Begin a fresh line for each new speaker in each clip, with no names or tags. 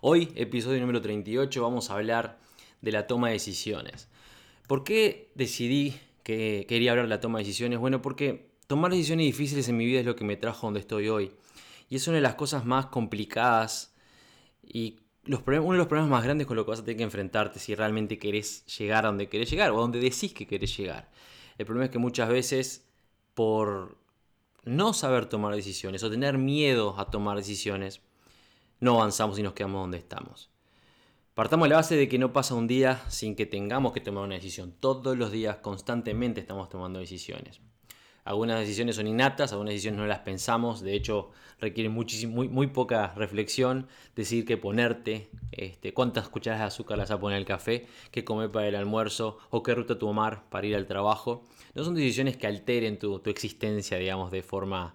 Hoy, episodio número 38, vamos a hablar de la toma de decisiones. ¿Por qué decidí que quería hablar de la toma de decisiones? Bueno, porque tomar decisiones difíciles en mi vida es lo que me trajo donde estoy hoy. Y es una de las cosas más complicadas y uno de los problemas más grandes con lo que vas a tener que enfrentarte si realmente querés llegar a donde querés llegar o a donde decís que querés llegar. El problema es que muchas veces por no saber tomar decisiones o tener miedo a tomar decisiones, no avanzamos y nos quedamos donde estamos. Partamos de la base de que no pasa un día sin que tengamos que tomar una decisión. Todos los días, constantemente estamos tomando decisiones. Algunas decisiones son innatas, algunas decisiones no las pensamos, de hecho requieren muchísimo, muy, muy poca reflexión, decir qué ponerte, este, cuántas cucharadas de azúcar las a poner el café, qué comer para el almuerzo o qué ruta tomar para ir al trabajo. No son decisiones que alteren tu, tu existencia, digamos, de forma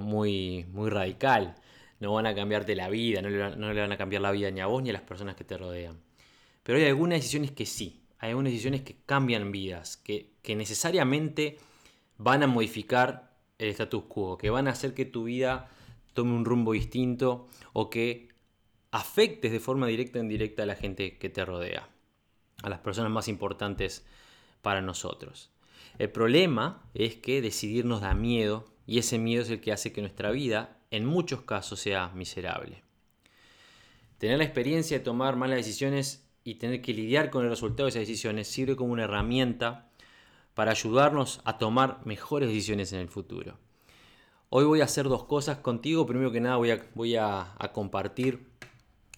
muy, muy radical no van a cambiarte la vida, no le, van a cambiar la vida ni a vos ni a las personas que te rodean. Pero hay algunas decisiones que sí, hay algunas decisiones que cambian vidas, que, que necesariamente van a modificar el status quo, que van a hacer que tu vida tome un rumbo distinto o que afectes de forma directa o indirecta a la gente que te rodea, a las personas más importantes para nosotros. El problema es que decidir nos da miedo y ese miedo es el que hace que nuestra vida en muchos casos sea miserable. Tener la experiencia de tomar malas decisiones y tener que lidiar con el resultado de esas decisiones sirve como una herramienta para ayudarnos a tomar mejores decisiones en el futuro. Hoy voy a hacer dos cosas contigo. Primero que nada voy a, compartir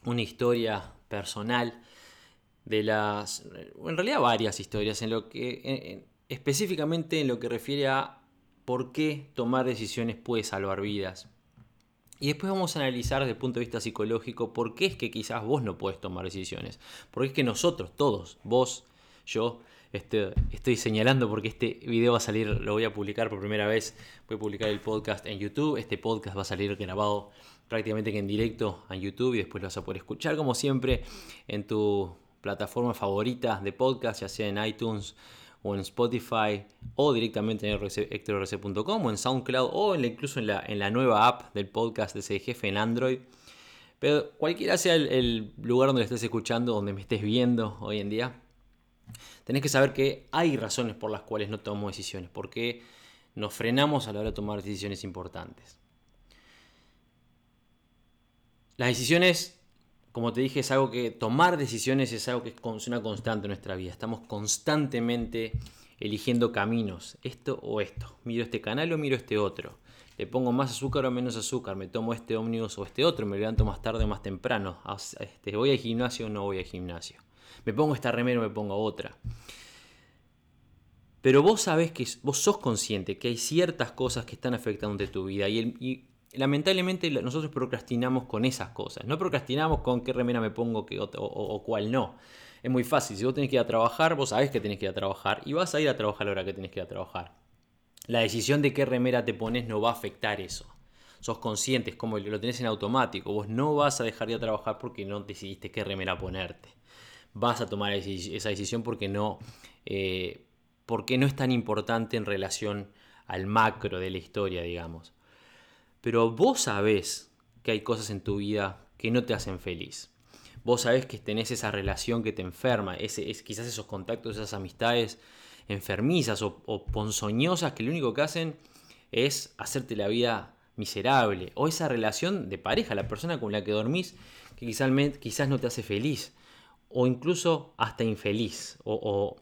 una historia personal de las, en realidad varias historias, en lo que, específicamente en lo que refiere a por qué tomar decisiones puede salvar vidas. Y después vamos a analizar desde el punto de vista psicológico por qué es que quizás vos no puedes tomar decisiones. Porque es que nosotros, todos, vos, yo, este, estoy señalando porque este video va a salir, lo voy a publicar por primera vez, voy a publicar el podcast en YouTube, este podcast va a salir grabado prácticamente en directo en YouTube y después lo vas a poder escuchar como siempre en tu plataforma favorita de podcast, ya sea en iTunes o en Spotify o directamente en hectorrc.com o en SoundCloud o incluso en la, en la nueva app del podcast de ese en Android. Pero cualquiera sea el, lugar donde estés escuchando, donde me estés viendo hoy en día, tenés que saber que hay razones por las cuales no tomamos decisiones, porque nos frenamos a la hora de tomar decisiones importantes. Las decisiones como te dije, es algo que tomar decisiones es algo que es una constante en nuestra vida. Estamos constantemente eligiendo caminos, esto o esto. Miro este canal o miro este otro. Le pongo más azúcar o menos azúcar. Me tomo este ómnibus o este otro. Me levanto más tarde o más temprano. Este, voy al gimnasio o no voy al gimnasio. Me pongo esta remera o me pongo otra. Pero vos sabés que vos sos consciente que hay ciertas cosas que están afectando de tu vida y, el, y lamentablemente nosotros procrastinamos con esas cosas. No procrastinamos con qué remera me pongo o, o, cuál no. Es muy fácil. Si vos tenés que ir a trabajar, vos sabés que tenés que ir a trabajar y vas a ir a trabajar a la hora que tenés que ir a trabajar. La decisión de qué remera te pones no va a afectar eso. Sos consciente, es como lo tenés en automático. Vos no vas a dejar de ir a trabajar porque no decidiste qué remera ponerte. Vas a tomar esa decisión porque no, eh, porque no es tan importante en relación al macro de la historia, digamos. Pero vos sabés que hay cosas en tu vida que no te hacen feliz. Vos sabés que tenés esa relación que te enferma, es, quizás esos contactos, esas amistades enfermizas o, ponzoñosas que lo único que hacen es hacerte la vida miserable. O esa relación de pareja, la persona con la que dormís, que quizás no te hace feliz. O incluso hasta infeliz. O,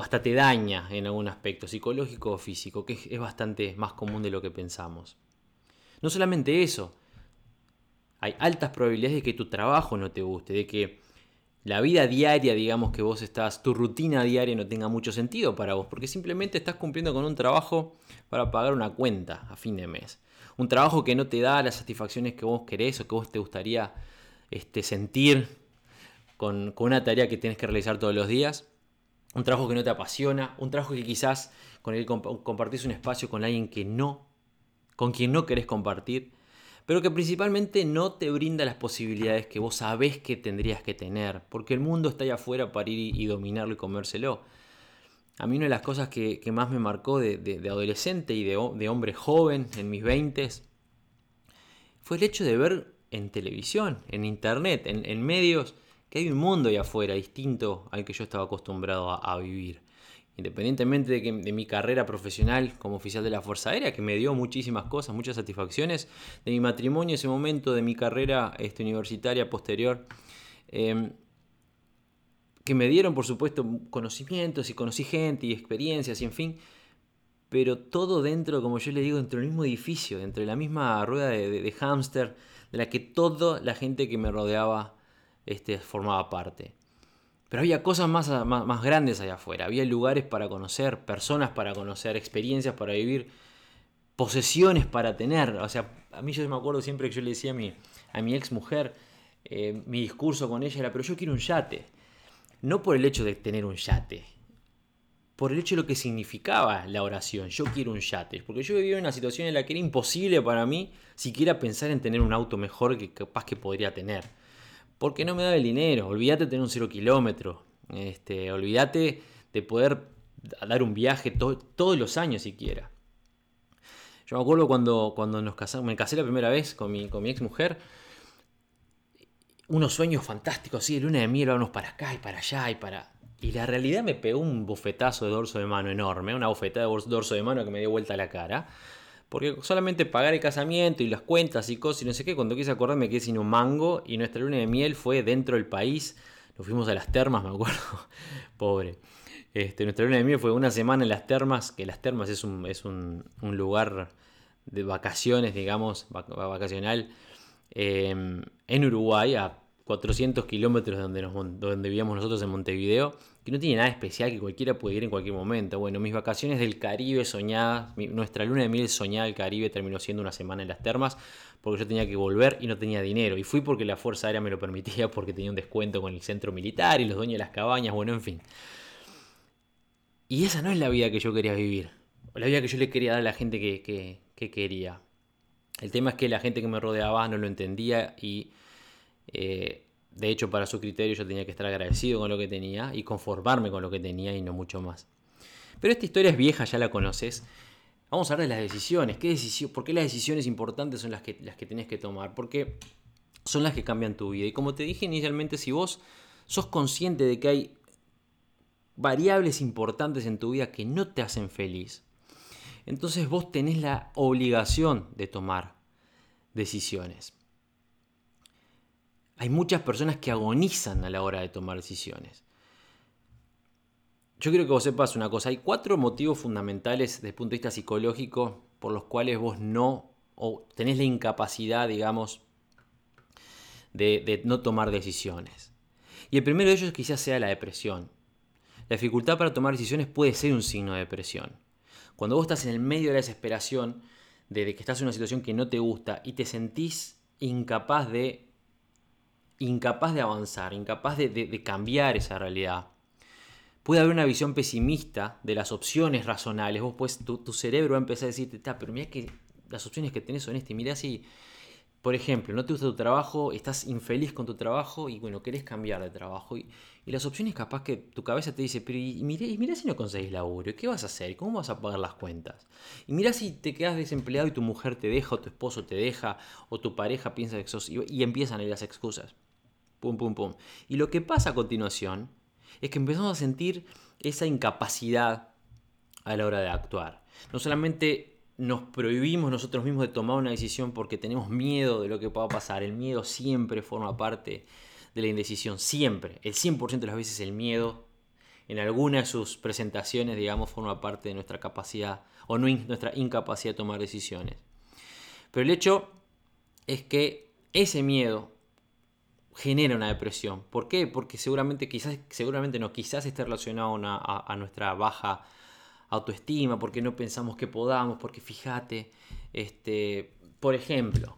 hasta te daña en algún aspecto psicológico o físico, que es bastante más común de lo que pensamos. No solamente eso, hay altas probabilidades de que tu trabajo no te guste, de que la vida diaria, digamos que vos estás, tu rutina diaria no tenga mucho sentido para vos, porque simplemente estás cumpliendo con un trabajo para pagar una cuenta a fin de mes. Un trabajo que no te da las satisfacciones que vos querés o que vos te gustaría este, sentir con, con una tarea que tienes que realizar todos los días, un trabajo que no te apasiona, un trabajo que quizás con el que compartís un espacio con alguien que no, con quien no querés compartir, pero que principalmente no te brinda las posibilidades que vos sabés que tendrías que tener, porque el mundo está ahí afuera para ir y dominarlo y comérselo. A mí una de las cosas que, más me marcó de, adolescente y de, hombre joven en mis 20 fue el hecho de ver en televisión, en internet, en, medios, que hay un mundo ahí afuera distinto al que yo estaba acostumbrado a, vivir. Independientemente de, que, de mi carrera profesional como oficial de la Fuerza Aérea, que me dio muchísimas cosas, muchas satisfacciones, de mi matrimonio ese momento, de mi carrera este, universitaria posterior, em, que me dieron, por supuesto, conocimientos y conocí gente y experiencias y en fin, pero todo dentro, como yo le digo, dentro del mismo edificio, dentro de la misma rueda de, hámster, de la que toda la gente que me rodeaba este, formaba parte. Pero había cosas más, más, más, grandes allá afuera, había lugares para conocer, personas para conocer, experiencias para vivir, posesiones para tener. O sea, a mí yo me acuerdo siempre que yo le decía a mi, a mi ex mujer, eh, mi discurso con ella era, pero yo quiero un yate no por el hecho de tener un yate, por el hecho de lo que significaba la oración. Yo quiero un yate, porque yo vivía en una situación en la que era imposible para mí siquiera pensar en tener un auto mejor que capaz que podría tener. Porque no me daba el dinero, olvídate de tener un cero kilómetro, este, olvídate de poder dar un viaje todos los años siquiera. Yo me acuerdo cuando, cuando nos casamos, me casé la primera vez con mi, con mi ex mujer, unos sueños fantásticos, sí, luna de miel, vamos para acá y para allá y para... Y la realidad me pegó un bofetazo de dorso de mano enorme, una bofetada de dorso de mano que me dio vuelta la cara. Porque solamente pagar el casamiento y las cuentas y cosas y no sé qué, cuando quise acordarme que sin un mango y nuestra luna de miel fue dentro del país. Nos fuimos a las termas, me acuerdo. Pobre. Este, nuestra luna de miel fue una semana en las termas, que las termas es un, es un, lugar de vacaciones, digamos, vacacional Em, en Uruguay, a 400 kilómetros de donde, donde vivíamos nosotros en Montevideo, que no tiene nada especial, que cualquiera puede ir en cualquier momento. Bueno, mis vacaciones del Caribe soñadas, nuestra luna de miel soñada del Caribe terminó siendo una semana en las termas, porque yo tenía que volver y no tenía dinero. Y fui porque la Fuerza Aérea me lo permitía, porque tenía un descuento con el centro militar y los dueños de las cabañas, bueno, en fin. Y esa no es la vida que yo quería vivir, o la vida que yo le quería dar a la gente que, que quería. El tema es que la gente que me rodeaba no lo entendía y eh, de hecho para su criterio yo tenía que estar agradecido con lo que tenía y conformarme con lo que tenía y no mucho más. Pero esta historia es vieja, ya la conoces. Vamos a hablar de las decisiones. ¿Qué decisión, ¿Por qué las decisiones importantes son las que, las que tenés que tomar? Porque son las que cambian tu vida. Y como te dije inicialmente, si vos sos consciente de que hay variables importantes en tu vida que no te hacen feliz, entonces vos tenés la obligación de tomar decisiones. Hay muchas personas que agonizan a la hora de tomar decisiones. Yo quiero que vos sepas una cosa, hay cuatro motivos fundamentales desde el punto de vista psicológico por los cuales vos no, o tenés la incapacidad, digamos, de, no tomar decisiones. Y el primero de ellos quizás sea la depresión. La dificultad para tomar decisiones puede ser un signo de depresión. Cuando vos estás en el medio de la desesperación, de, que estás en una situación que no te gusta y te sentís incapaz de incapaz de avanzar, incapaz de, cambiar esa realidad. Puede haber una visión pesimista de las opciones razonables. Vos pues tu, cerebro va a empezar a decirte, pero mira que las opciones que tenés son estas. Y mirá si por ejemplo, no te gusta tu trabajo, estás infeliz con tu trabajo y bueno, querés cambiar de trabajo. Las opciones capaz que tu cabeza te dice, pero y, mira, si no conseguís laburo, ¿qué vas a hacer? ¿Cómo vas a pagar las cuentas? Y mira si te quedas desempleado y tu mujer te deja, o tu esposo te deja, o tu pareja piensa que sos... Y, empiezan a ir las excusas. Pum, pum, pum. Y lo que pasa a continuación es que empezamos a sentir esa incapacidad a la hora de actuar. No solamente nos prohibimos nosotros mismos de tomar una decisión porque tenemos miedo de lo que pueda pasar. El miedo siempre forma parte de la indecisión, siempre. El 100% de las veces el miedo en alguna de sus presentaciones, digamos, forma parte de nuestra capacidad o no nuestra incapacidad de tomar decisiones. Pero el hecho es que ese miedo genera una depresión. ¿Por qué? Porque seguramente, quizás, seguramente no, quizás esté relacionado a, nuestra baja autoestima, porque no pensamos que podamos, porque fíjate, este, por ejemplo,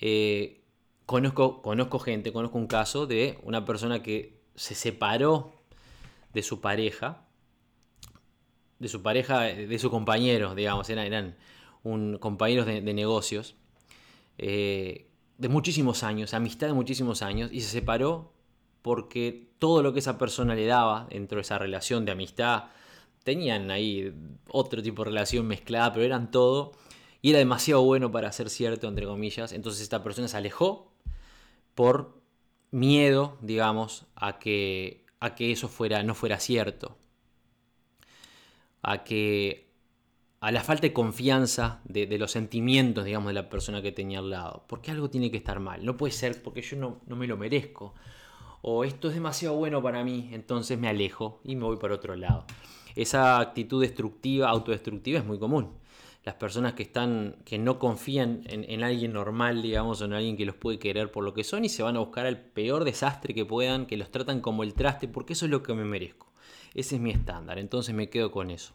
eh, conozco, conozco gente, conozco un caso de una persona que se separó de su pareja, de su pareja, de su compañero, digamos, eran, eran un, compañeros de, negocios, eh, de muchísimos años, amistad de muchísimos años, y se separó porque todo lo que esa persona le daba dentro de esa relación de amistad, tenían ahí otro tipo de relación mezclada, pero eran todo, y era demasiado bueno para ser cierto, entre comillas, entonces esta persona se alejó por miedo, digamos, a que, a que eso fuera, no fuera cierto, a que a la falta de confianza de, los sentimientos, digamos, de la persona que tenía al lado. Porque algo tiene que estar mal. No puede ser porque yo no, no me lo merezco. O esto es demasiado bueno para mí, entonces me alejo y me voy para otro lado. Esa actitud destructiva, autodestructiva es muy común. Las personas que están, que no confían en, en, alguien normal, digamos, o en alguien que los puede querer por lo que son y se van a buscar el peor desastre que puedan, que los tratan como el traste, porque eso es lo que me merezco. Ese es mi estándar, entonces me quedo con eso.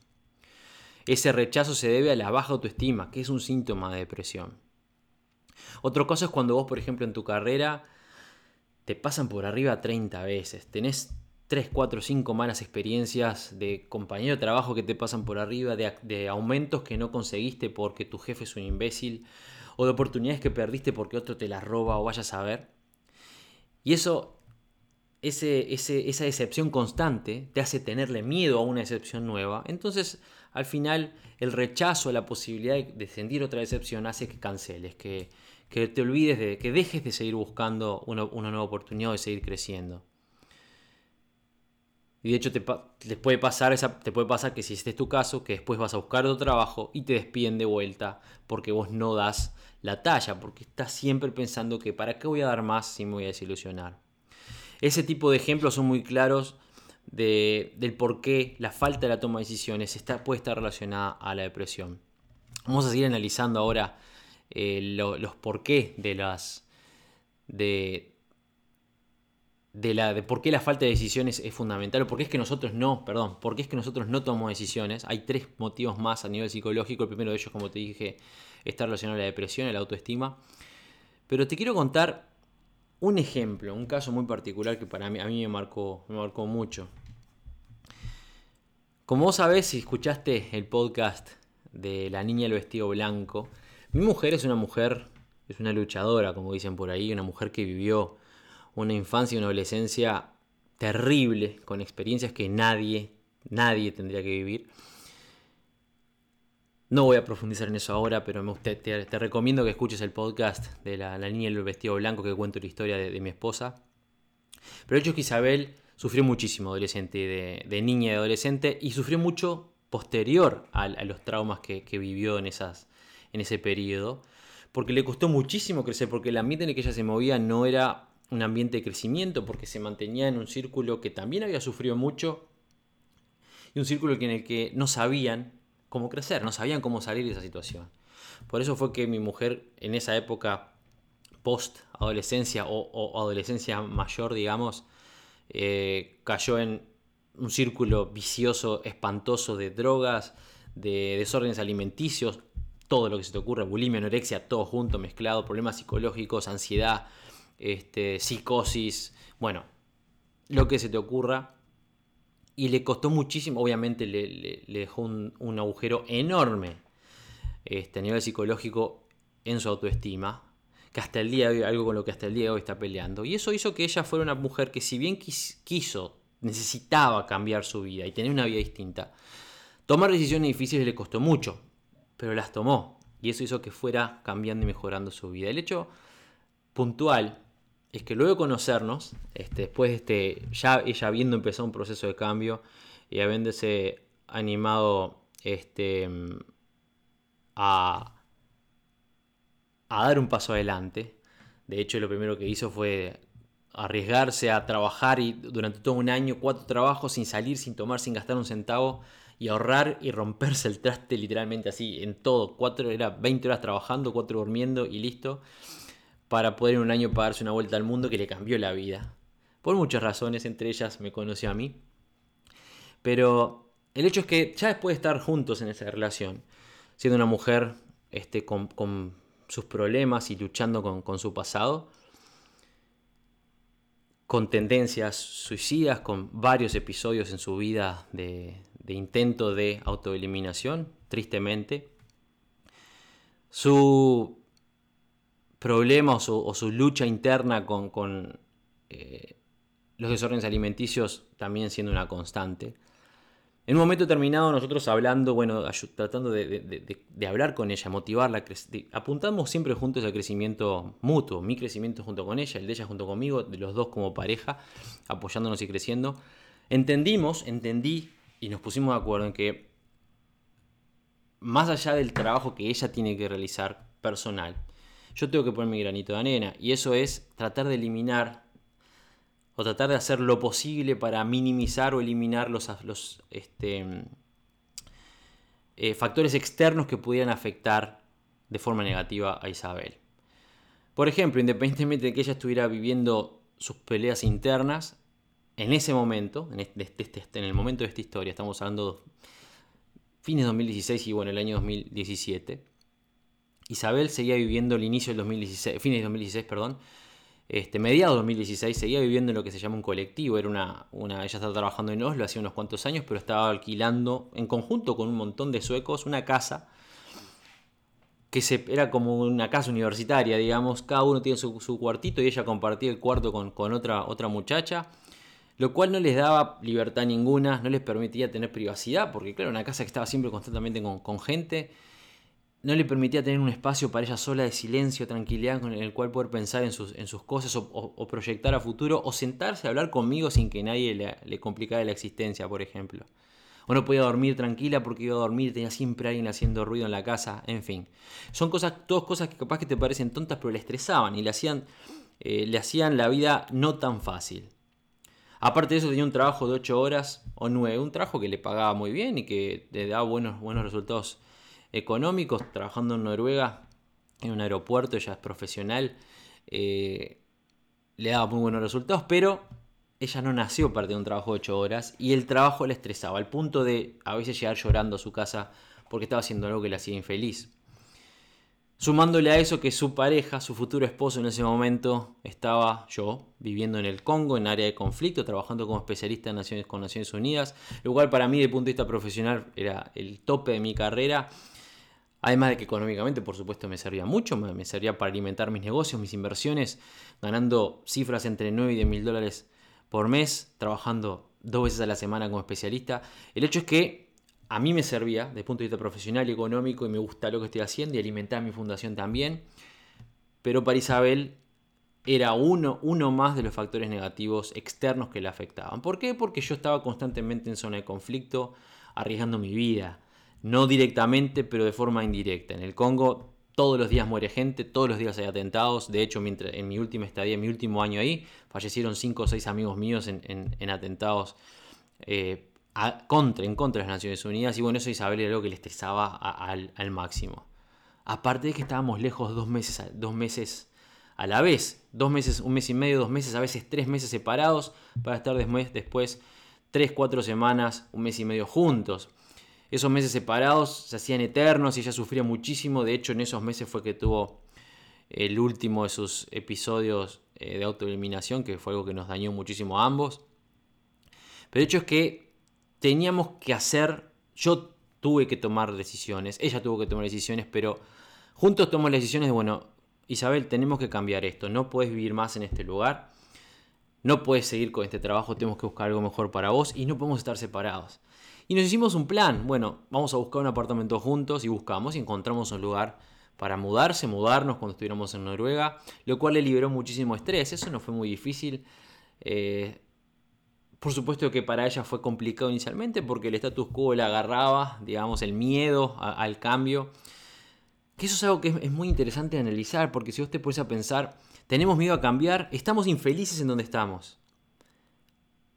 Ese rechazo se debe a la baja autoestima, que es un síntoma de depresión. Otra cosa es cuando vos, por ejemplo, en tu carrera te pasan por arriba 30 veces, tenés 3, 4, 5 malas experiencias de compañero de trabajo que te pasan por arriba, de, aumentos que no conseguiste porque tu jefe es un imbécil, o de oportunidades que perdiste porque otro te las roba o vayas a ver. Y eso ese, esa decepción constante te hace tenerle miedo a una decepción nueva. Entonces, al final, el rechazo a la posibilidad de sentir otra decepción hace que canceles, que, te olvides de, que dejes de seguir buscando una, nueva oportunidad de seguir creciendo. Y de hecho te, puede pasar esa, te puede pasar que si este es tu caso, que después vas a buscar otro trabajo y te despiden de vuelta porque vos no das la talla, porque estás siempre pensando que para qué voy a dar más si me voy a desilusionar. Ese tipo de ejemplos son muy claros del por qué la falta de la toma de decisiones está, puede estar relacionada a la depresión. Vamos a seguir analizando ahora eh, los por qué de las. De, de, la, de por qué la falta de decisiones es fundamental, o por qué es que nosotros no, perdón, por qué es que nosotros no tomamos decisiones. Hay tres motivos más a nivel psicológico. El primero de ellos, como te dije, está relacionado a la depresión, a la autoestima. Pero te quiero contar un ejemplo, un caso muy particular que para mí, a mí me marcó, me marcó mucho. Como vos sabés, si escuchaste el podcast de La niña del vestido blanco, mi mujer es una mujer, es una luchadora, como dicen por ahí, una mujer que vivió una infancia y una adolescencia terrible, con experiencias que nadie, nadie tendría que vivir. No voy a profundizar en eso ahora, pero me, te, te, recomiendo que escuches el podcast de la, niña en el vestido blanco que cuento la historia de, mi esposa. Pero el hecho es que Isabel sufrió muchísimo adolescente, de, niña y adolescente, y sufrió mucho posterior a, los traumas que, vivió en, esas, en ese periodo, porque le costó muchísimo crecer, porque el ambiente en el que ella se movía no era un ambiente de crecimiento, porque se mantenía en un círculo que también había sufrido mucho, y un círculo en el que no sabían cómo crecer, no sabían cómo salir de esa situación. Por eso fue que mi mujer en esa época post adolescencia o, adolescencia mayor, digamos, eh, cayó en un círculo vicioso, espantoso de drogas, de desórdenes alimenticios, todo lo que se te ocurra, bulimia, anorexia, todo junto, mezclado, problemas psicológicos, ansiedad, este, psicosis, bueno, lo que se te ocurra y le costó muchísimo, obviamente le, dejó un, agujero enorme este, a nivel psicológico en su autoestima, que hasta el día hoy, algo con lo que hasta el día de hoy está peleando. Y eso hizo que ella fuera una mujer que si bien quiso, necesitaba cambiar su vida y tener una vida distinta, tomar decisiones difíciles le costó mucho, pero las tomó. Y eso hizo que fuera cambiando y mejorando su vida. El hecho puntual es que luego de conocernos, este, después de este, ya ella habiendo empezado un proceso de cambio y habiéndose animado este, a, a dar un paso adelante, de hecho lo primero que hizo fue arriesgarse a trabajar y durante todo un año, cuatro trabajos sin salir, sin tomar, sin gastar un centavo y ahorrar y romperse el traste literalmente así en todo. Cuatro, era 20 horas trabajando, cuatro durmiendo y listo para poder en un año pagarse una vuelta al mundo que le cambió la vida. Por muchas razones, entre ellas me conoció a mí. Pero el hecho es que ya después de estar juntos en esa relación, siendo una mujer este, con, sus problemas y luchando con, su pasado, con tendencias suicidas, con varios episodios en su vida de, intento de autoeliminación, tristemente. Su problema o su, lucha interna con, eh, los desórdenes alimenticios también siendo una constante. En un momento determinado nosotros hablando, bueno, tratando de, hablar con ella, motivarla, apuntamos siempre juntos al crecimiento mutuo, mi crecimiento junto con ella, el de ella junto conmigo, de los dos como pareja, apoyándonos y creciendo. Entendimos, entendí y nos pusimos de acuerdo en que más allá del trabajo que ella tiene que realizar personal, yo tengo que poner mi granito de arena y eso es tratar de eliminar o tratar de hacer lo posible para minimizar o eliminar los, este, eh, factores externos que pudieran afectar de forma negativa a Isabel. Por ejemplo, independientemente de que ella estuviera viviendo sus peleas internas, en ese momento, en, este, este, en el momento de esta historia, estamos hablando de fines de 2016 y bueno, el año 2017, Isabel seguía viviendo el inicio del 2016, fines de 2016, perdón, este, mediados de 2016 seguía viviendo en lo que se llama un colectivo. Era una, ella estaba trabajando en Oslo hace unos cuantos años, pero estaba alquilando en conjunto con un montón de suecos una casa que se, era como una casa universitaria, digamos. Cada uno tiene su, cuartito y ella compartía el cuarto con, otra, otra muchacha. Lo cual no les daba libertad ninguna, no les permitía tener privacidad, porque claro, una casa que estaba siempre constantemente con, con gente no le permitía tener un espacio para ella sola de silencio, tranquilidad, con el cual poder pensar en sus, en cosas o, proyectar a futuro, o sentarse a hablar conmigo sin que nadie le, le, complicara la existencia, por ejemplo. O no podía dormir tranquila porque iba a dormir, tenía siempre alguien haciendo ruido en la casa, en fin. Son cosas, todas cosas que capaz que te parecen tontas, pero le estresaban y le hacían, eh, le hacían la vida no tan fácil. Aparte de eso tenía un trabajo de 8 horas o 9, un trabajo que le pagaba muy bien y que le daba buenos, buenos resultados económicos, trabajando en Noruega, en un aeropuerto, ella es profesional, eh, le daba muy buenos resultados, pero ella no nació para tener un trabajo de 8 horas y el trabajo le estresaba, al punto de a veces llegar llorando a su casa porque estaba haciendo algo que la hacía infeliz. Sumándole a eso que su pareja, su futuro esposo en ese momento, estaba yo viviendo en el Congo, en área de conflicto, trabajando como especialista en Naciones, con Naciones Unidas, lo cual para mí, desde el punto de vista profesional, era el tope de mi carrera Además de que económicamente, por supuesto, me servía mucho, me servía para alimentar mis negocios, mis inversiones, ganando cifras entre 9 y 10 mil dólares por mes, trabajando dos veces a la semana como especialista. El hecho es que a mí me servía desde el punto de vista profesional y económico y me gusta lo que estoy haciendo y alimentar mi fundación también. Pero para Isabel era uno, uno más de los factores negativos externos que le afectaban. ¿Por qué? Porque yo estaba constantemente en zona de conflicto, arriesgando mi vida no directamente, pero de forma indirecta. En el Congo todos los días muere gente, todos los días hay atentados. De hecho, mientras, en mi última estadía, en mi último año ahí, fallecieron 5 o 6 amigos míos en, atentados eh, contra, en contra de las Naciones Unidas. Y bueno, eso Isabel era algo que le estresaba al, máximo. Aparte de que estábamos lejos dos meses, dos meses a la vez. Dos meses, un mes y medio, dos meses, a veces tres meses separados, para estar después, después tres, cuatro semanas, un mes y medio juntos. Esos meses separados se hacían eternos y ella sufría muchísimo. De hecho, en esos meses fue que tuvo el último de sus episodios eh, de autoeliminación, que fue algo que nos dañó muchísimo a ambos. Pero el hecho es que teníamos que hacer, yo tuve que tomar decisiones, ella tuvo que tomar decisiones, pero juntos tomamos las decisiones de, bueno, Isabel, tenemos que cambiar esto, no puedes vivir más en este lugar, no puedes seguir con este trabajo, tenemos que buscar algo mejor para vos y no podemos estar separados. Y nos hicimos un plan. Bueno, vamos a buscar un apartamento juntos y buscamos y encontramos un lugar para mudarse, mudarnos cuando estuviéramos en Noruega, lo cual le liberó muchísimo estrés. Eso no fue muy difícil. Eh, por supuesto que para ella fue complicado inicialmente porque el status quo le agarraba, digamos, el miedo al cambio. Que eso es algo que es, muy interesante analizar porque si usted puede a pensar, tenemos miedo a cambiar, estamos infelices en donde estamos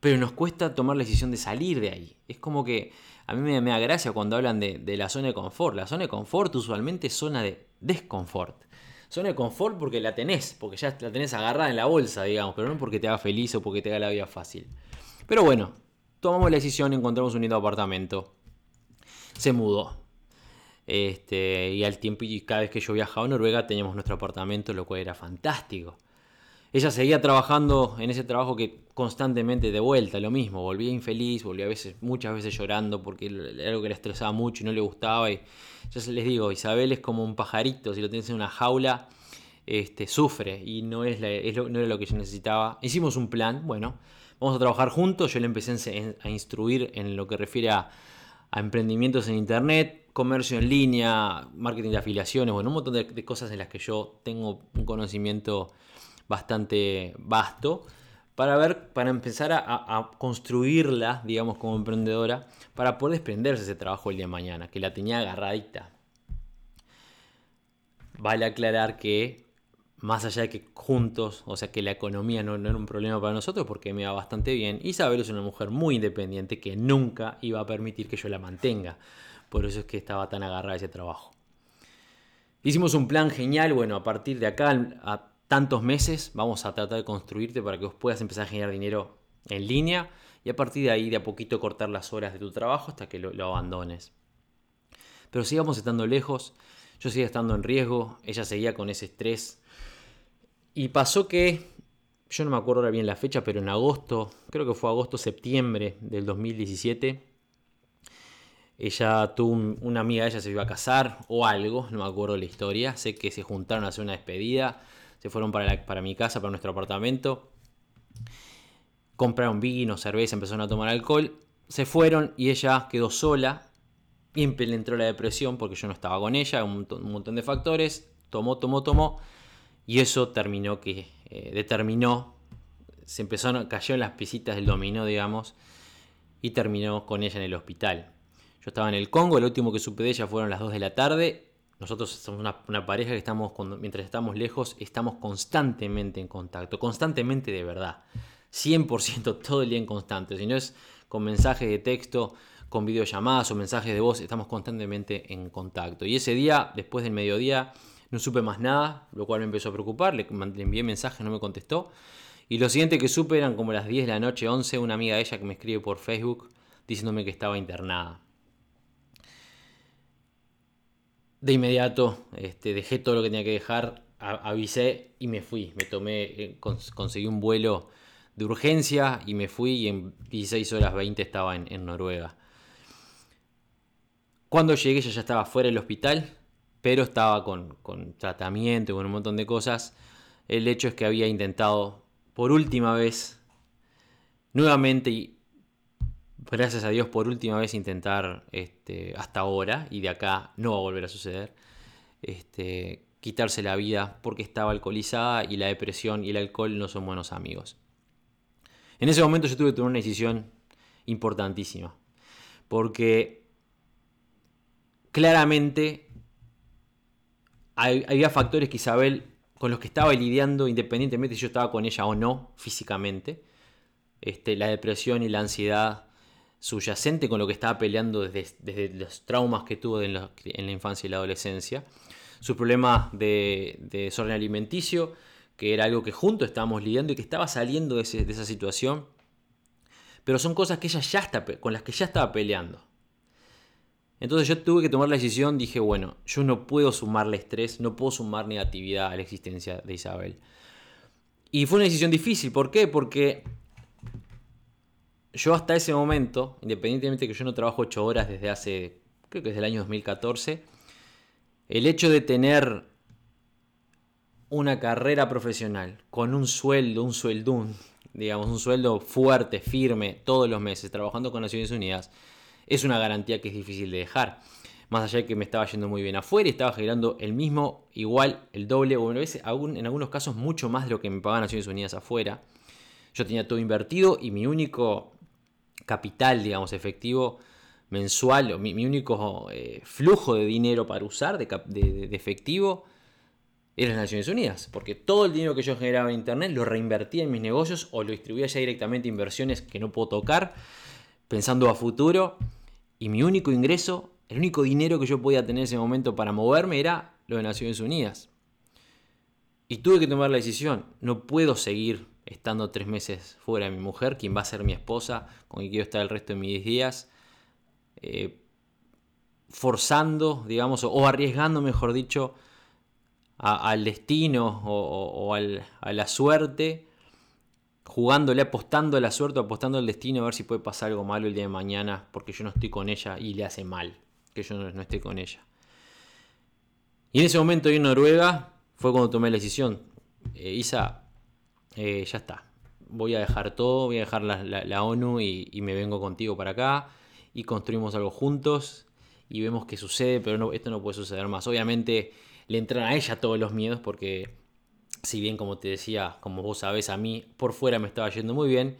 pero nos cuesta tomar la decisión de salir de ahí. Es como que a mí me, da gracia cuando hablan de, la zona de confort. La zona de confort usualmente es zona de desconfort. Zona de confort porque la tenés, porque ya la tenés agarrada en la bolsa, digamos, pero no porque te haga feliz o porque te haga la vida fácil. Pero bueno, tomamos la decisión, encontramos un lindo apartamento. Se mudó. Este, y al tiempo, y cada vez que yo viajaba a Noruega teníamos nuestro apartamento, lo cual era fantástico. Ella seguía trabajando en ese trabajo que constantemente de vuelta, lo mismo, volvía infeliz, volvía a veces, muchas veces llorando porque era algo que le estresaba mucho y no le gustaba. Y ya les digo, Isabel es como un pajarito, si lo tienes en una jaula, este, sufre y no, es, no era lo que yo necesitaba. Hicimos un plan, bueno, vamos a trabajar juntos, yo le empecé a instruir en lo que refiere a, emprendimientos en Internet, comercio en línea, marketing de afiliaciones, bueno, un montón de cosas en las que yo tengo un conocimiento bastante vasto para ver, para empezar a, construirla, digamos, como emprendedora, para poder desprenderse de ese trabajo el día de mañana, que la tenía agarradita. Vale aclarar que, más allá de que juntos, o sea, que la economía no, no era un problema para nosotros, porque me va bastante bien, Isabel es una mujer muy independiente que nunca iba a permitir que yo la mantenga. Por eso es que estaba tan agarrada a ese trabajo. Hicimos un plan genial, bueno, a partir de acá, a tantos meses vamos a tratar de construirte para que vos puedas empezar a generar dinero en línea y a partir de ahí de a poquito cortar las horas de tu trabajo hasta que lo, abandones. Pero sigamos estando lejos, yo seguía estando en riesgo, ella seguía con ese estrés. Y pasó que, yo no me acuerdo ahora bien la fecha, pero en agosto, creo que fue agosto-septiembre del 2017, ella tuvo una amiga, ella se iba a casar o algo, no me acuerdo la historia, sé que se juntaron a hacer una despedida, se fueron para, para mi casa, para nuestro apartamento. Compraron vino, cerveza, empezaron a tomar alcohol. Se fueron y ella quedó sola. Y entró la depresión porque yo no estaba con ella, un, montón de factores. Tomó, tomó, tomó. Y eso terminó que eh, determinó, se empezó, cayó en las pisitas del dominó, digamos, y terminó con ella en el hospital. Yo estaba en el Congo, lo último que supe de ella fueron las 2 de la tarde nosotros somos una, pareja que estamos, mientras estamos lejos, estamos constantemente en contacto, constantemente de verdad. 100% todo el día en constante. Si no es con mensajes de texto, con videollamadas o mensajes de voz, estamos constantemente en contacto. Y ese día, después del mediodía, no supe más nada, lo cual me empezó a preocupar. Le, envié mensajes, no me contestó. Y lo siguiente que supe eran como las 10 de la noche, 11, una amiga de ella que me escribe por Facebook diciéndome que estaba internada. De inmediato este, dejé todo lo que tenía que dejar, avisé y me fui. Me tomé, eh, conseguí un vuelo de urgencia y me fui y en 16 horas 20 estaba en, Noruega. Cuando llegué ya estaba fuera del hospital, pero estaba con, con tratamiento y con un montón de cosas. El hecho es que había intentado por última vez, nuevamente, gracias a Dios por última vez intentar este, hasta ahora, y de acá no va a volver a suceder, este, quitarse la vida porque estaba alcoholizada y la depresión y el alcohol no son buenos amigos. En ese momento yo tuve que tomar una decisión importantísima, porque claramente había factores que Isabel con los que estaba lidiando independientemente si yo estaba con ella o no físicamente. Este, la depresión y la ansiedad subyacente con lo que estaba peleando desde, los traumas que tuvo en la, infancia y la adolescencia, su problema de, desorden alimenticio, que era algo que juntos estábamos lidiando y que estaba saliendo de, esa situación, pero son cosas que ella ya está, con las que ya estaba peleando. Entonces yo tuve que tomar la decisión, dije, bueno, yo no puedo sumarle estrés, no puedo sumar negatividad a la existencia de Isabel. Y fue una decisión difícil, ¿por qué? Porque yo hasta ese momento, independientemente de que yo no trabajo 8 horas desde hace, creo que desde el año 2014, el hecho de tener una carrera profesional con un sueldo, un sueldún, digamos, un sueldo fuerte, firme, todos los meses, trabajando con Naciones Unidas, es una garantía que es difícil de dejar. Más allá de que me estaba yendo muy bien afuera y estaba generando el mismo, igual, el doble, o en algunos casos mucho más de lo que me pagaban Naciones Unidas afuera. Yo tenía todo invertido y mi único capital, digamos, efectivo mensual, mi, mi único eh, flujo de dinero para usar de, efectivo era las Naciones Unidas, porque todo el dinero que yo generaba en Internet lo reinvertía en mis negocios o lo distribuía ya directamente a inversiones que no puedo tocar, pensando a futuro, y mi único ingreso, el único dinero que yo podía tener en ese momento para moverme era lo de Naciones Unidas. Y tuve que tomar la decisión, no puedo seguir estando tres meses fuera de mi mujer, quien va a ser mi esposa, con quien quiero estar el resto de mis días, eh, forzando, digamos, o arriesgando, mejor dicho, al destino o, a la suerte, jugándole, apostando a la suerte, apostando al destino a ver si puede pasar algo malo el día de mañana porque yo no estoy con ella y le hace mal que yo no, esté con ella. Y en ese momento en Noruega fue cuando tomé la decisión. Eh, Isa, eh, ya está. Voy a dejar todo, voy a dejar la, ONU y, me vengo contigo para acá y construimos algo juntos y vemos qué sucede, pero no, esto no puede suceder más. Obviamente le entran a ella todos los miedos porque si bien como te decía, como vos sabés, a mí por fuera me estaba yendo muy bien,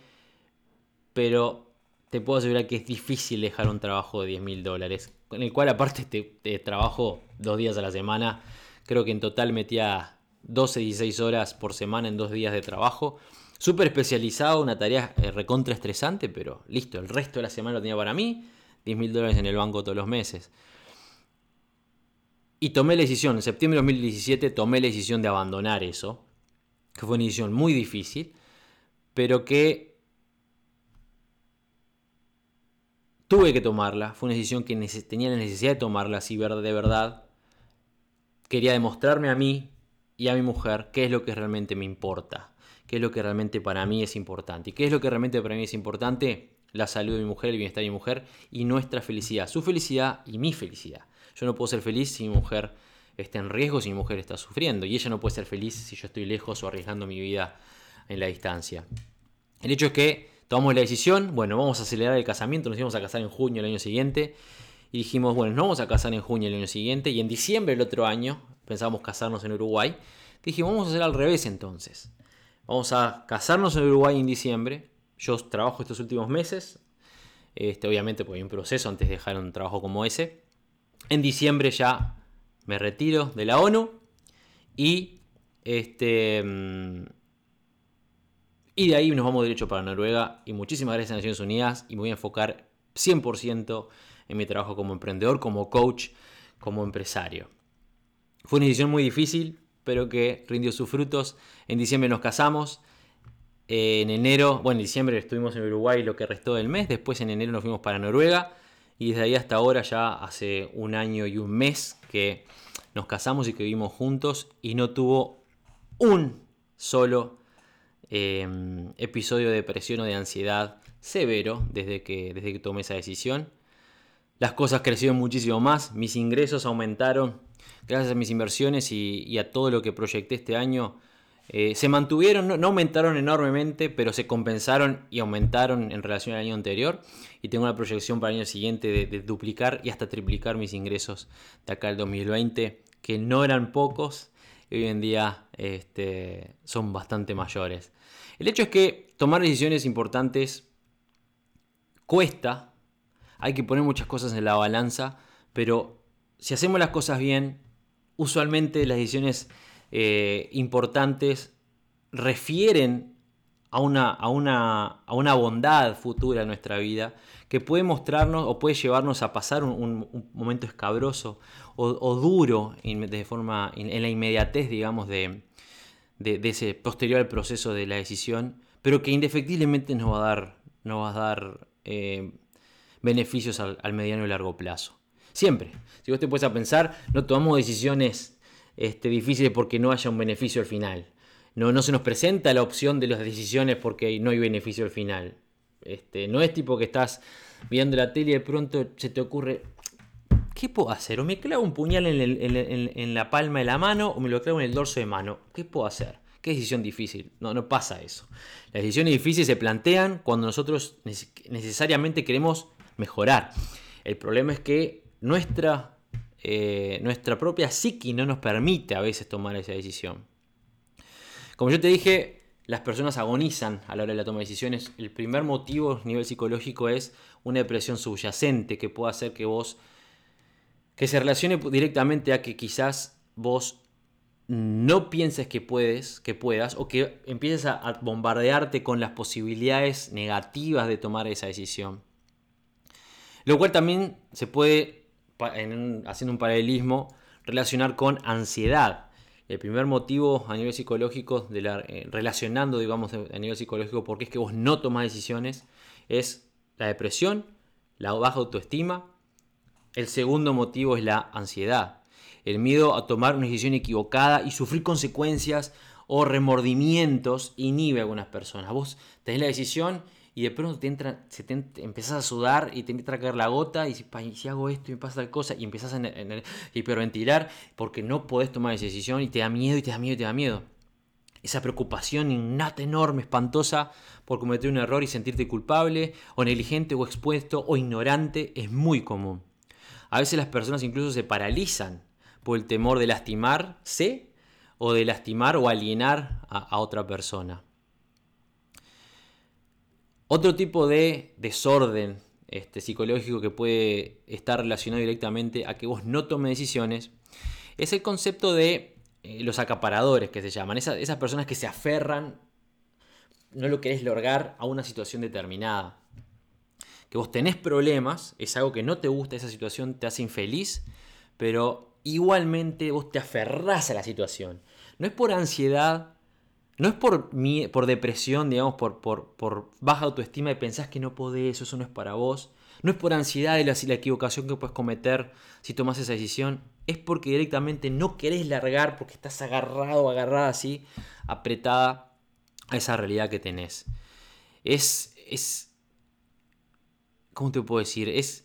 pero te puedo asegurar que es difícil dejar un trabajo de 10 mil dólares, en el cual aparte te, trabajo dos días a la semana, creo que en total metía 12, 16 horas por semana en dos días de trabajo, súper especializado, una tarea eh, recontra estresante, pero listo, el resto de la semana lo tenía para mí, 10 mil dólares en el banco todos los meses. Y tomé la decisión, en septiembre de 2017 tomé la decisión de abandonar eso, que fue una decisión muy difícil, pero que tuve que tomarla. Fue una decisión que tenía la necesidad de tomarla si de verdad quería demostrarme a mí y a mi mujer qué es lo que realmente me importa, qué es lo que realmente para mí es importante. ¿Y qué es lo que realmente para mí es importante? La salud de mi mujer, el bienestar de mi mujer y nuestra felicidad, su felicidad y mi felicidad. Yo no puedo ser feliz si mi mujer está en riesgo, si mi mujer está sufriendo. Y ella no puede ser feliz si yo estoy lejos o arriesgando mi vida en la distancia. El hecho es que tomamos la decisión, bueno, vamos a acelerar el casamiento, nos íbamos a casar en junio del año siguiente. Y dijimos, bueno, no vamos a casar en junio del año siguiente. Y en diciembre del otro año, pensábamos casarnos en Uruguay. Dijimos, vamos a hacer al revés entonces. Vamos a casarnos en Uruguay en diciembre. Yo trabajo estos últimos meses. Este, obviamente, porque hay un proceso antes de dejar un trabajo como ese. En diciembre ya me retiro de la ONU y este mm, y de ahí nos vamos derecho para Noruega y muchísimas gracias a Naciones Unidas y me voy a enfocar 100% en mi trabajo como emprendedor, como coach, como empresario. Fue una decisión muy difícil, pero que rindió sus frutos. En diciembre nos casamos. En enero, bueno, en diciembre estuvimos en Uruguay lo que restó del mes. Después en enero nos fuimos para Noruega. Y desde ahí hasta ahora ya hace un año y un mes que nos casamos y que vivimos juntos y no tuvo un solo em, episodio de depresión o de ansiedad severo desde que, desde que tomé esa decisión. Las cosas crecieron muchísimo más, mis ingresos aumentaron gracias a mis inversiones y a todo lo que proyecté este año eh, se mantuvieron, no, aumentaron enormemente, pero se compensaron y aumentaron en relación al año anterior. Y tengo una proyección para el año siguiente de, duplicar y hasta triplicar mis ingresos de acá al 2020, que no eran pocos y hoy en día este, son bastante mayores. El hecho es que tomar decisiones importantes cuesta, hay que poner muchas cosas en la balanza, pero si hacemos las cosas bien, usualmente las decisiones eh, importantes refieren a una, bondad futura en nuestra vida que puede mostrarnos o puede llevarnos a pasar un, momento escabroso o, duro de forma, en la inmediatez, digamos, de, ese posterior proceso de la decisión, pero que indefectiblemente nos va a dar, va a dar eh, beneficios al, mediano y largo plazo. Siempre. Si vos te puedes a pensar, no tomamos decisiones este, difíciles porque no haya un beneficio al final. No, no se nos presenta la opción de las decisiones porque no hay beneficio al final. Este, no es tipo que estás viendo la tele y de pronto se te ocurre, ¿qué puedo hacer? O me clavo un puñal en, la palma de la mano o me lo clavo en el dorso de mano. ¿Qué puedo hacer? ¿Qué decisión difícil? No, no pasa eso. Las decisiones difíciles se plantean cuando nosotros necesariamente queremos mejorar. El problema es que nuestra eh, nuestra propia psiqui no nos permite a veces tomar esa decisión. Como yo te dije, las personas agonizan a la hora de la toma de decisiones. El primer motivo a nivel psicológico es una depresión subyacente que puede hacer que vos, que se relacione directamente a que quizás vos no pienses que puedes, que puedas, o que empieces a bombardearte con las posibilidades negativas de tomar esa decisión. Lo cual también se puede haciendo un paralelismo, relacionar con ansiedad. El primer motivo a nivel psicológico, de la, eh, relacionando, digamos, a nivel psicológico, porque es que vos no tomás decisiones, es la depresión, la baja autoestima. El segundo motivo es la ansiedad. El miedo a tomar una decisión equivocada y sufrir consecuencias o remordimientos inhibe a algunas personas. Vos tenés la decisión y de pronto te entra, se te, empezás a sudar y te empieza a caer la gota y si, si hago esto y me pasa tal cosa y empezás a hiperventilar porque no podés tomar esa decisión y te da miedo y te da miedo y te da miedo. Esa preocupación innata, enorme, espantosa por cometer un error y sentirte culpable o negligente o expuesto o ignorante es muy común. A veces las personas incluso se paralizan por el temor de lastimarse o de lastimar o alienar a, otra persona. Otro tipo de desorden este, psicológico que puede estar relacionado directamente a que vos no tomes decisiones es el concepto de eh, los acaparadores que se llaman, esas personas que se aferran, no lo querés lograr a una situación determinada. Que vos tenés problemas, es algo que no te gusta, esa situación te hace infeliz, pero igualmente vos te aferrás a la situación. No es por ansiedad, no es por, por depresión, digamos, por, por, baja autoestima y pensás que no podés, eso no es para vos. No es por ansiedad de la, la equivocación que puedes cometer si tomas esa decisión. Es porque directamente no querés largar porque estás agarrado, agarrada así, apretada a esa realidad que tenés. Es, es, ¿cómo te puedo decir? Es,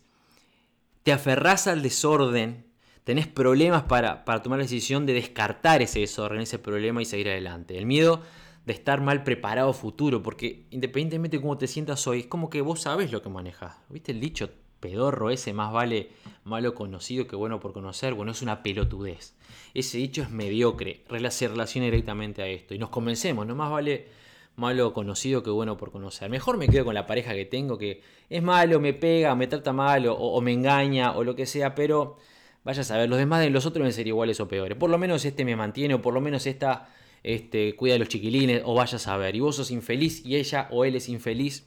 te aferrás al desorden tenés problemas para, tomar la decisión de descartar ese desorden, ese problema y seguir adelante. El miedo de estar mal preparado futuro, porque independientemente de cómo te sientas hoy, es como que vos sabes lo que manejas. ¿Viste el dicho pedorro ese, más vale malo conocido que bueno por conocer? Bueno, es una pelotudez. Ese dicho es mediocre, se relaciona directamente a esto. Y nos convencemos, no más vale malo conocido que bueno por conocer. Mejor me quedo con la pareja que tengo, que es malo, me pega, me trata mal o me engaña o lo que sea, pero Vaya a saber, los demás de los otros deben ser iguales o peores. Por lo menos este me mantiene, o por lo menos esta este, cuida de los chiquilines, o vaya a saber. Y vos sos infeliz y ella o él es infeliz.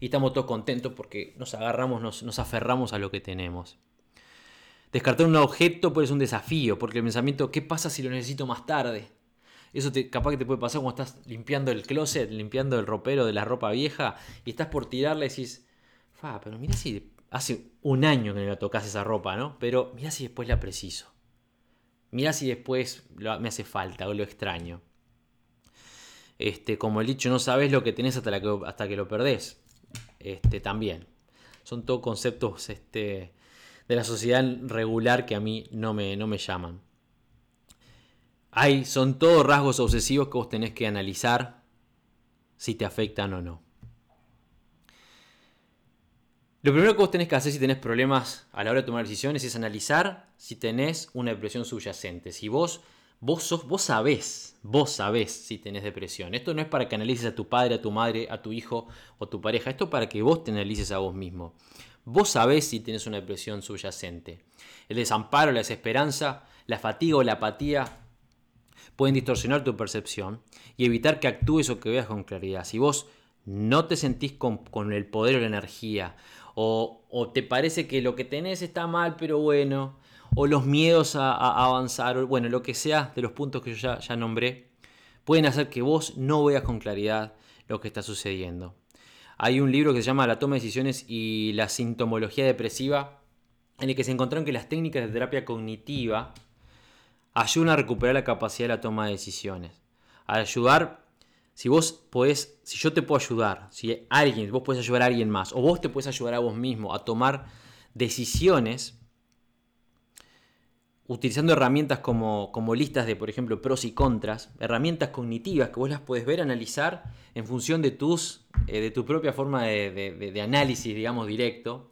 Y estamos todos contentos porque nos agarramos, nos, aferramos a lo que tenemos. Descartar un objeto puede ser un desafío, porque el pensamiento, ¿qué pasa si lo necesito más tarde? Eso te, capaz que te puede pasar cuando estás limpiando el closet, limpiando el ropero de la ropa vieja, y estás por tirarle y decís, fa, pero mira si hace un año que no la tocas esa ropa, ¿no? Pero mira si después la preciso. Mira si después me hace falta o lo extraño. Este, como el dicho, no sabes lo que tenés hasta, que, hasta que lo perdés. Este, también. Son todos conceptos este, de la sociedad regular que a mí no me, no me llaman. Son todos rasgos obsesivos que vos tenés que analizar si te afectan o no. Lo primero que vos tenés que hacer si tenés problemas a la hora de tomar decisiones es analizar si tenés una depresión subyacente. Si vos, vos, sos, vos sabés, vos sabés si tenés depresión. Esto no es para que analices a tu padre, a tu madre, a tu hijo o a tu pareja. Esto es para que vos te analices a vos mismo. Vos sabés si tenés una depresión subyacente. El desamparo, la desesperanza, la fatiga o la apatía pueden distorsionar tu percepción y evitar que actúes o que veas con claridad. Si vos no te sentís con, con el poder o la energía o, te parece que lo que tenés está mal, pero bueno, o los miedos a, avanzar, o bueno, lo que sea de los puntos que yo ya, nombré, pueden hacer que vos no veas con claridad lo que está sucediendo. Hay un libro que se llama La toma de decisiones y la sintomología depresiva, en el que se encontraron que las técnicas de terapia cognitiva ayudan a recuperar la capacidad de la toma de decisiones, a ayudar si vos podés, si yo te puedo ayudar, si alguien, vos podés ayudar a alguien más, o vos te puedes ayudar a vos mismo a tomar decisiones, utilizando herramientas como, como, listas de, por ejemplo, pros y contras, herramientas cognitivas que vos las puedes ver, analizar en función de, tus, eh, de tu propia forma de, de, análisis, digamos, directo.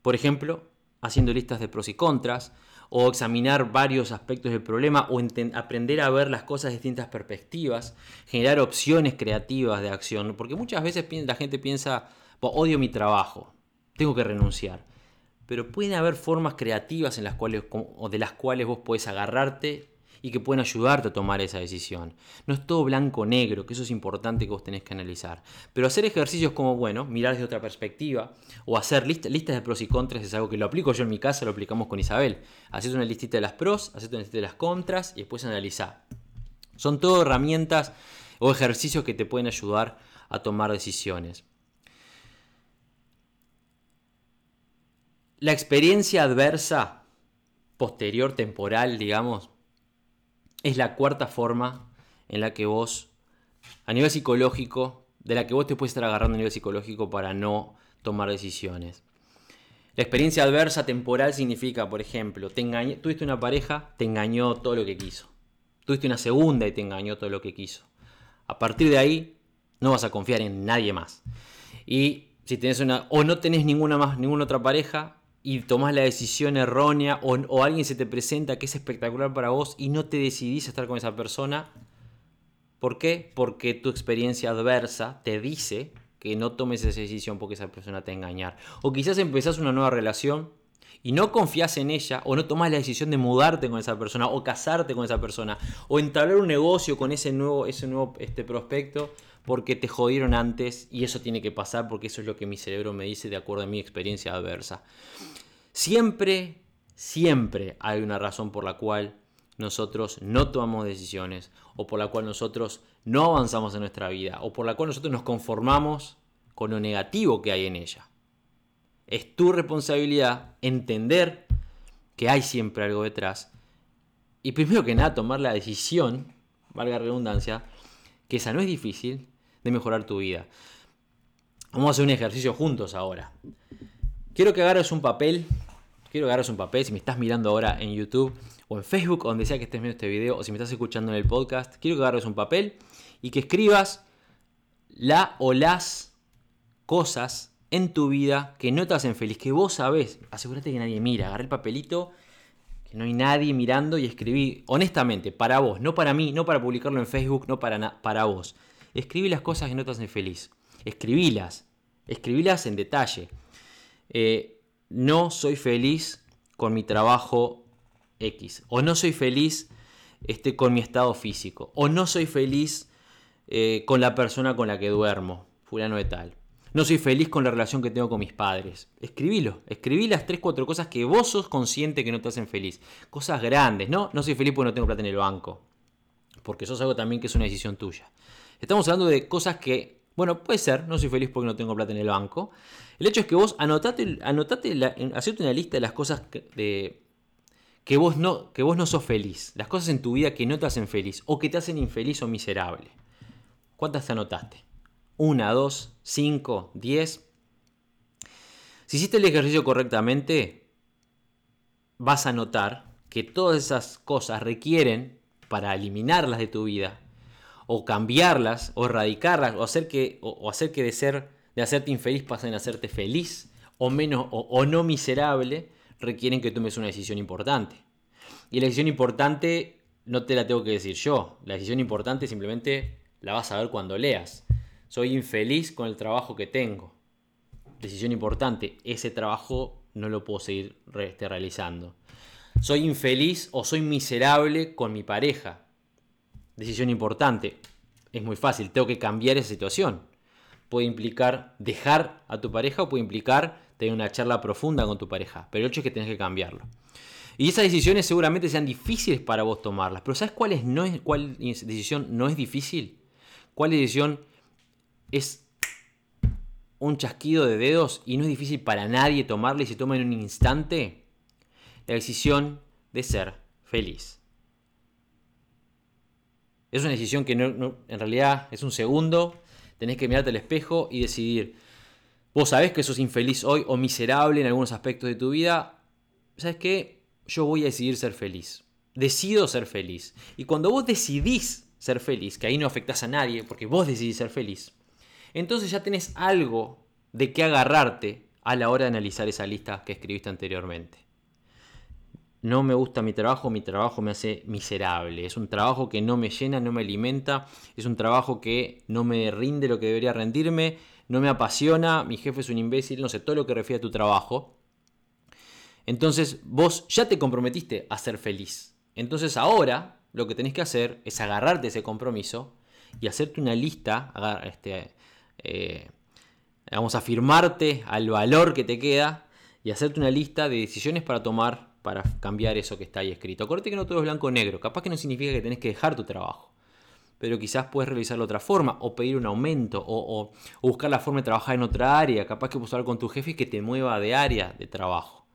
Por ejemplo, haciendo listas de pros y contras, o examinar varios aspectos del problema o aprender a ver las cosas de distintas perspectivas, generar opciones creativas de acción, porque muchas veces la gente piensa, odio mi trabajo, tengo que renunciar, pero pueden haber formas creativas en las cuales, o de las cuales vos podés agarrarte y que pueden ayudarte a tomar esa decisión. No es todo blanco negro, que eso es importante que vos tenés que analizar. Pero hacer ejercicios como, bueno, mirar desde otra perspectiva o hacer listas de pros y contras es algo que lo aplico yo en mi casa, lo aplicamos con Isabel. Haces una listita de las pros, haces una listita de las contras y después analizar. Son todo herramientas o ejercicios que te pueden ayudar a tomar decisiones. La experiencia adversa posterior, temporal, digamos, es la cuarta forma en la que vos, a nivel psicológico, de la que vos te puedes estar agarrando a nivel psicológico para no tomar decisiones. La experiencia adversa temporal significa, por ejemplo, te tuviste una pareja, te engañó todo lo que quiso. Tuviste una segunda y te engañó todo lo que quiso. A partir de ahí, no vas a confiar en nadie más. Y si tenés una, o no tenés ninguna más, ninguna otra pareja, y tomás la decisión errónea, o, o alguien se te presenta que es espectacular para vos y no te decidís a estar con esa persona, ¿por qué? Porque tu experiencia adversa te dice que no tomes esa decisión porque esa persona te va a engañar. O quizás empezás una nueva relación y no confías en ella o no tomas la decisión de mudarte con esa persona o casarte con esa persona o entablar un negocio con ese nuevo, ese nuevo este prospecto porque te jodieron antes y eso tiene que pasar porque eso es lo que mi cerebro me dice de acuerdo a mi experiencia adversa. Siempre, siempre hay una razón por la cual nosotros no tomamos decisiones o por la cual nosotros no avanzamos en nuestra vida o por la cual nosotros nos conformamos con lo negativo que hay en ella. Es tu responsabilidad entender que hay siempre algo detrás y primero que nada tomar la decisión, valga la redundancia, que esa no es difícil, de mejorar tu vida. Vamos a hacer un ejercicio juntos ahora. Quiero que agarres un papel, quiero que agarres un papel, si me estás mirando ahora en YouTube o en Facebook, donde sea que estés viendo este video, o si me estás escuchando en el podcast, quiero que agarres un papel y que escribas la o las cosas en tu vida que no te hacen feliz, que vos sabés. Asegúrate que nadie mira, agarra el papelito, que no hay nadie mirando y escribí honestamente, para vos, no para mí, no para publicarlo en Facebook, no para, para vos. Escribí las cosas que no te hacen feliz. Escribílas. Escribílas en detalle. Eh, no soy feliz con mi trabajo X. O no soy feliz este, con mi estado físico. O no soy feliz eh, con la persona con la que duermo. Fulano de tal. No soy feliz con la relación que tengo con mis padres. Escribilo. Escribí las 3, 4 cosas que vos sos consciente que no te hacen feliz. Cosas grandes, ¿no? No soy feliz porque no tengo plata en el banco. Porque eso es algo también que es una decisión tuya. Estamos hablando de cosas que, bueno, puede ser, no soy feliz porque no tengo plata en el banco. El hecho es que vos anotate, anotate la, una lista de las cosas que, que, vos no, que vos no sos feliz. Las cosas en tu vida que no te hacen feliz o que te hacen infeliz o miserable. ¿Cuántas te anotaste? ¿Una, dos, cinco, diez? Si hiciste el ejercicio correctamente, vas a notar que todas esas cosas requieren, para eliminarlas de tu vida, o cambiarlas, o erradicarlas, o hacer que, o, hacer que de ser de hacerte infeliz pasen a hacerte feliz, o menos, o, no miserable, requieren que tomes una decisión importante. Y la decisión importante no te la tengo que decir yo. La decisión importante simplemente la vas a ver cuando leas. Soy infeliz con el trabajo que tengo. Decisión importante. Ese trabajo no lo puedo seguir este, realizando. Soy infeliz o soy miserable con mi pareja decisión importante. Es muy fácil, tengo que cambiar esa situación. Puede implicar dejar a tu pareja o puede implicar tener una charla profunda con tu pareja. Pero el hecho es que tienes que cambiarlo. Y esas decisiones seguramente sean difíciles para vos tomarlas. Pero ¿sabes cuál, es, no es, cuál decisión no es difícil? ¿Cuál decisión es un chasquido de dedos y no es difícil para nadie tomarla y se toma en un instante? La decisión de ser feliz. Es una decisión que en realidad es un segundo. Tenés que mirarte al espejo y decidir. Vos sabés que sos infeliz hoy o miserable en algunos aspectos de tu vida. ¿Sabes qué? Yo voy a decidir ser feliz. Decido ser feliz. Y cuando vos decidís ser feliz, que ahí no afectás a nadie, porque vos decidís ser feliz, entonces ya tenés algo de qué agarrarte a la hora de analizar esa lista que escribiste anteriormente no me gusta mi trabajo, mi trabajo me hace miserable. Es un trabajo que no me llena, no me alimenta, es un trabajo que no me rinde lo que debería rendirme, no me apasiona, mi jefe es un imbécil, no sé, todo lo que refiere a tu trabajo. Entonces vos ya te comprometiste a ser feliz. Entonces ahora lo que tenés que hacer es agarrarte ese compromiso y hacerte una lista, este, eh, vamos a firmarte al valor que te queda y hacerte una lista de decisiones para tomar para cambiar eso que está ahí escrito. Acuérdate que no todo es blanco o negro. Capaz que no significa que tenés que dejar tu trabajo. Pero quizás puedes realizarlo de otra forma, o pedir un aumento, o, buscar la forma de trabajar en otra área. Capaz que puedes hablar con tu jefe y que te mueva de área de trabajo.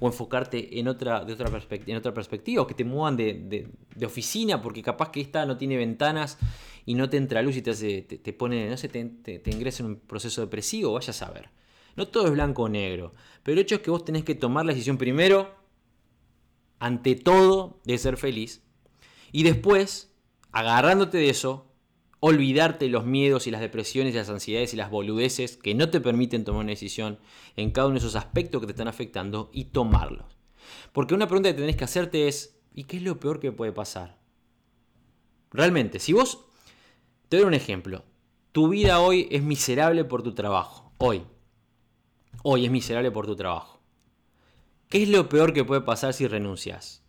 o enfocarte en otra, de otra, perspectiva, o que te muevan de, oficina porque capaz que esta no tiene ventanas y no te entra luz y te, te, pone, no sé, te, te, ingresa en un proceso depresivo, vaya a saber. No todo es blanco o negro, pero el hecho es que vos tenés que tomar la decisión primero, ante todo, de ser feliz, y después, agarrándote de eso, olvidarte los miedos y las depresiones y las ansiedades y las boludeces que no te permiten tomar una decisión en cada uno de esos aspectos que te están afectando y tomarlos. Porque una pregunta que tenés que hacerte es, ¿y qué es lo peor que puede pasar? Realmente, si vos, te doy un ejemplo, tu vida hoy es miserable por tu trabajo, hoy, hoy es miserable por tu trabajo. ¿Qué es lo peor que puede pasar si renuncias?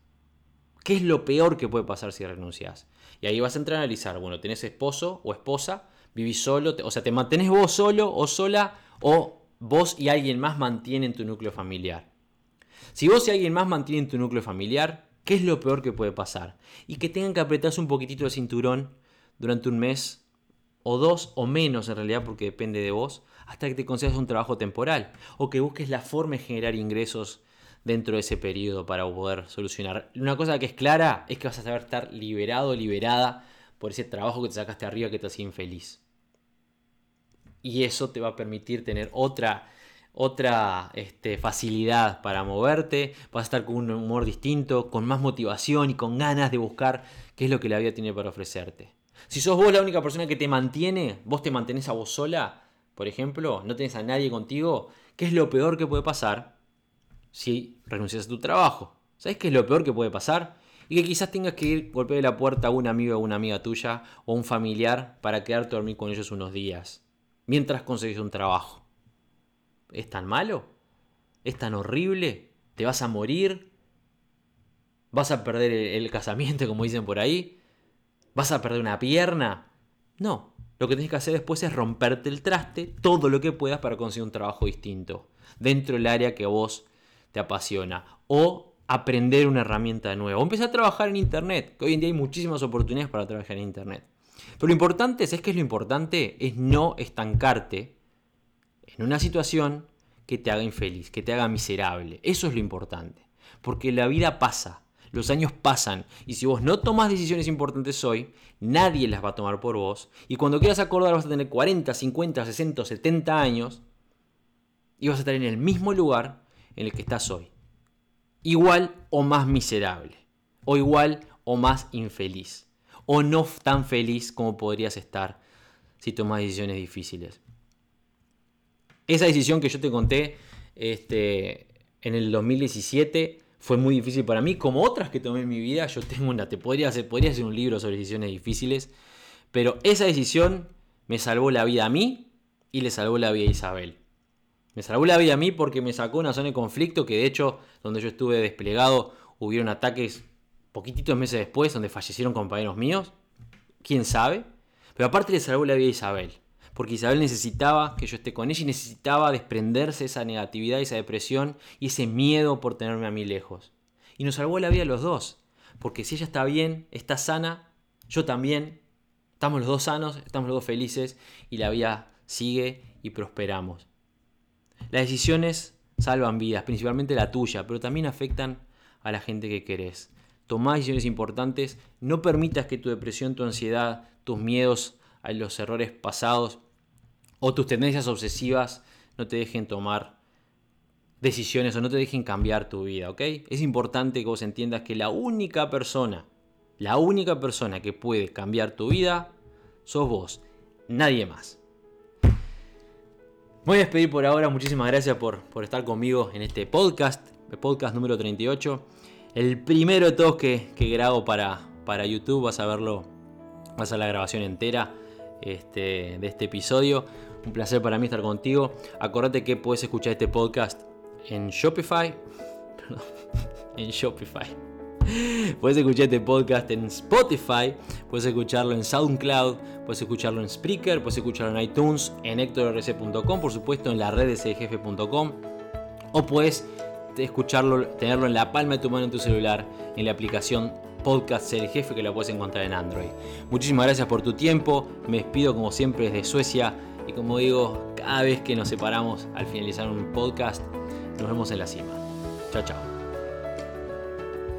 ¿Qué es lo peor que puede pasar si renuncias? Y ahí vas a entrar a analizar, bueno, tenés esposo o esposa, vivís solo, o sea, te mantenés vos solo o sola o vos y alguien más mantienen tu núcleo familiar. Si vos y alguien más mantienen tu núcleo familiar, ¿qué es lo peor que puede pasar? Y que tengan que apretarse un poquitito el cinturón durante un mes o dos o menos en realidad porque depende de vos, hasta que te concedas un trabajo temporal o que busques la forma de generar ingresos dentro de ese periodo para poder solucionar. Una cosa que es clara es que vas a saber estar liberado, liberada por ese trabajo que te sacaste arriba que te hacía infeliz. Y eso te va a permitir tener otra, otra este, facilidad para moverte, vas a estar con un humor distinto, con más motivación y con ganas de buscar qué es lo que la vida tiene para ofrecerte. Si sos vos la única persona que te mantiene, vos te mantenés a vos sola, por ejemplo, no tenés a nadie contigo, ¿qué es lo peor que puede pasar? Si renuncias a tu trabajo. ¿Sabes qué es lo peor que puede pasar? Y que quizás tengas que ir golpear la puerta a un amigo o una amiga tuya o un familiar para quedarte a dormir con ellos unos días, mientras conseguís un trabajo. ¿Es tan malo? ¿Es tan horrible? ¿Te vas a morir? ¿Vas a perder el, casamiento, como dicen por ahí? ¿Vas a perder una pierna? No. Lo que tienes que hacer después es romperte el traste todo lo que puedas para conseguir un trabajo distinto, dentro del área que vos te apasiona. O aprender una herramienta nueva. O empezar a trabajar en Internet, que hoy en día hay muchísimas oportunidades para trabajar en Internet. Pero lo importante, es que es lo importante? Es no estancarte en una situación que te haga infeliz, que te haga miserable. Eso es lo importante. Porque la vida pasa, los años pasan, y si vos no tomas decisiones importantes hoy, nadie las va a tomar por vos. Y cuando quieras acordar vas a tener 40, 50, 60, 70 años, y vas a estar en el mismo lugar en el que estás hoy. Igual o más miserable. O igual o más infeliz. O no tan feliz como podrías estar si tomas decisiones difíciles. Esa decisión que yo te conté este, en el 2017 fue muy difícil para mí, como otras que tomé en mi vida. Yo tengo una, te podría hacer, podría hacer un libro sobre decisiones difíciles, pero esa decisión me salvó la vida a mí y le salvó la vida a Isabel. Me salvó la vida a mí porque me sacó una zona de conflicto que de hecho, donde yo estuve desplegado, hubieron ataques poquititos meses después donde fallecieron compañeros míos. ¿Quién sabe? Pero aparte le salvó la vida a Isabel. Porque Isabel necesitaba que yo esté con ella y necesitaba desprenderse esa negatividad, esa depresión y ese miedo por tenerme a mí lejos. Y nos salvó la vida a los dos. Porque si ella está bien, está sana, yo también, estamos los dos sanos, estamos los dos felices y la vida sigue y prosperamos. Las decisiones salvan vidas, principalmente la tuya, pero también afectan a la gente que querés. Tomá decisiones importantes, no permitas que tu depresión, tu ansiedad, tus miedos a los errores pasados o tus tendencias obsesivas no te dejen tomar decisiones o no te dejen cambiar tu vida, ¿ok? Es importante que vos entiendas que la única persona, la única persona que puede cambiar tu vida, sos vos, nadie más voy a despedir por ahora. Muchísimas gracias por, estar conmigo en este podcast, el podcast número 38. El primero de todos que, grabo para, para YouTube. Vas a verlo, vas a la grabación entera este, de este episodio. Un placer para mí estar contigo. Acordate que puedes escuchar este podcast en Shopify. Perdón, en Shopify puedes escuchar este podcast en Spotify, puedes escucharlo en SoundCloud, puedes escucharlo en Spreaker, puedes escucharlo en iTunes, en hectorrc.com, por supuesto en la red de o puedes escucharlo, tenerlo en la palma de tu mano en tu celular, en la aplicación Podcast Ser Jefe que la puedes encontrar en Android. Muchísimas gracias por tu tiempo, me despido como siempre desde Suecia y como digo, cada vez que nos separamos al finalizar un podcast, nos vemos en la cima. Chao, chao.